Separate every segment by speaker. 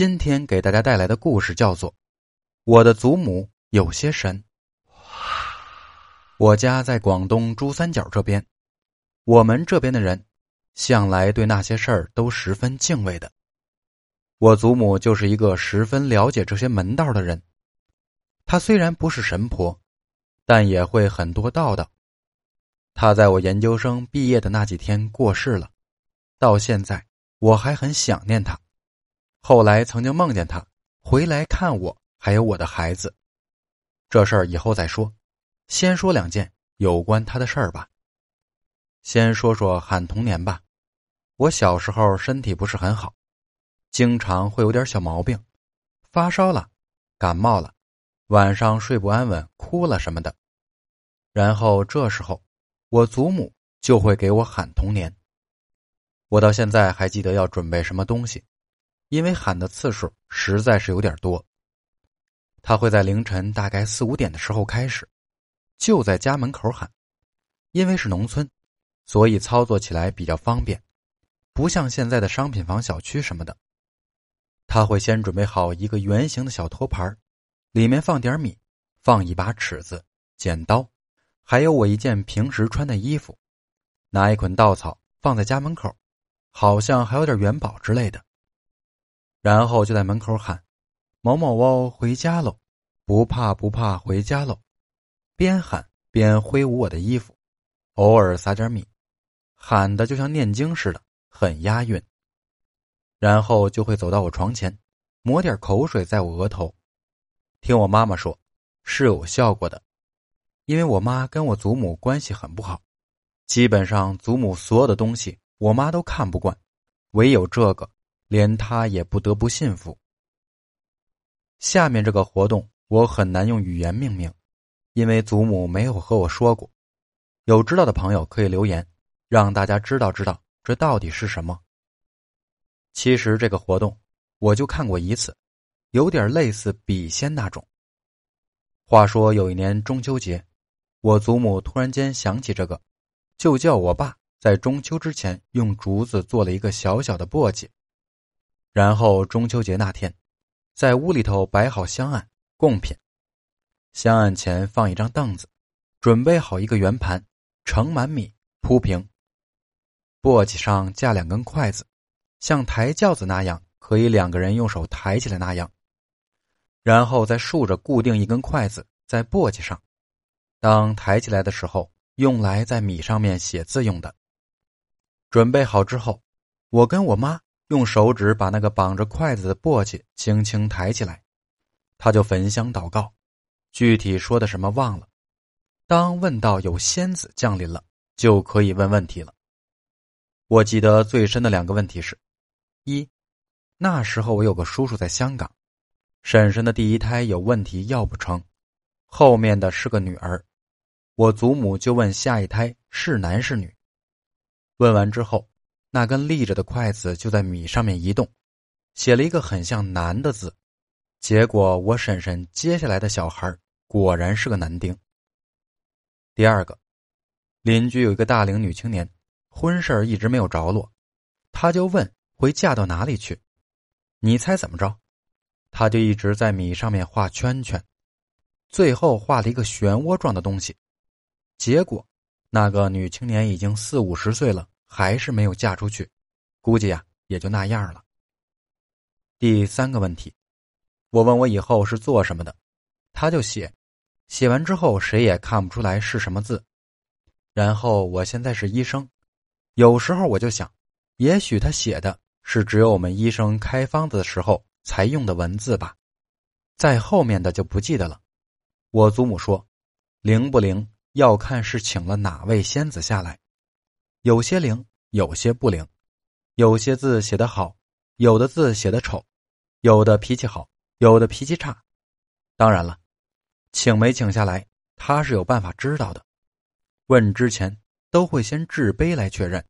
Speaker 1: 今天给大家带来的故事叫做《我的祖母有些神》。我家在广东珠三角这边，我们这边的人向来对那些事儿都十分敬畏的。我祖母就是一个十分了解这些门道的人。她虽然不是神婆，但也会很多道道。她在我研究生毕业的那几天过世了，到现在我还很想念她。后来曾经梦见他回来看我，还有我的孩子。这事儿以后再说，先说两件有关他的事儿吧。先说说喊童年吧。我小时候身体不是很好。经常会有点小毛病，发烧了，感冒了，晚上睡不安稳，哭了什么的。然后这时候，我祖母就会给我喊童年。我到现在还记得要准备什么东西，因为喊的次数实在是有点多。他会在凌晨大概四五点的时候开始，就在家门口喊，因为是农村，所以操作起来比较方便，不像现在的商品房、小区什么的。他会先准备好一个圆形的小托盘，里面放点米，放一把尺子、剪刀，还有我一件平时穿的衣服，拿一捆稻草放在家门口，好像还有点元宝之类的。然后就在门口喊：“某某哦，回家喽！不怕不怕，回家喽！”边喊边挥舞我的衣服，偶尔撒点米，喊的就像念经似的，很押韵。然后就会走到我床前，抹点口水在我额头。听我妈妈说，是有效果的，因为我妈跟我祖母关系很不好，基本上祖母所有的东西我妈都看不惯，唯有这个，连他也不得不信服。下面这个活动我很难用语言命名，因为祖母没有和我说过。有知道的朋友可以留言，让大家知道知道这到底是什么。其实这个活动我就看过一次，有点类似笔仙那种。话说有一年中秋节，我祖母突然间想起这个，就叫我爸在中秋之前用竹子做了一个小小的簸箕，然后中秋节那天，在屋里头摆好香案贡品，香案前放一张凳子，准备好一个圆盘，盛满米铺平，簸箕上架两根筷子。像抬轿子那样，可以两个人用手抬起来那样，然后再竖着固定一根筷子在簸箕上，当抬起来的时候，用来在米上面写字用的。准备好之后，我跟我妈用手指把那个绑着筷子的簸箕轻轻抬起来，他就焚香祷告，具体说的什么忘了。当问到有仙子降临了，就可以问问题了。我记得最深的两个问题是。一，那时候我有个叔叔在香港，婶婶的第一胎有问题要不成，后面的是个女儿，我祖母就问下一胎是男是女，问完之后，那根立着的筷子就在米上面移动，写了一个很像男的字，结果我婶婶接下来的小孩果然是个男丁。第二个，邻居有一个大龄女青年，婚事一直没有着落，他就问。会嫁到哪里去？你猜怎么着？他就一直在米上面画圈圈，最后画了一个漩涡状的东西。结果，那个女青年已经四五十岁了，还是没有嫁出去，估计呀也就那样了。第三个问题，我问我以后是做什么的，他就写，写完之后谁也看不出来是什么字。然后我现在是医生，有时候我就想，也许他写的。是只有我们医生开方子的时候才用的文字吧，在后面的就不记得了。我祖母说，灵不灵要看是请了哪位仙子下来，有些灵，有些不灵，有些字写得好，有的字写得丑，有的脾气好，有的脾气差。当然了，请没请下来，他是有办法知道的。问之前都会先掷杯来确认，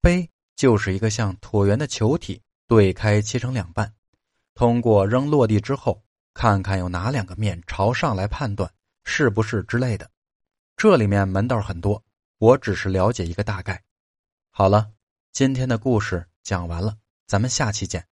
Speaker 1: 杯。就是一个像椭圆的球体，对开切成两半，通过扔落地之后，看看有哪两个面朝上来判断是不是之类的。这里面门道很多，我只是了解一个大概。好了，今天的故事讲完了，咱们下期见。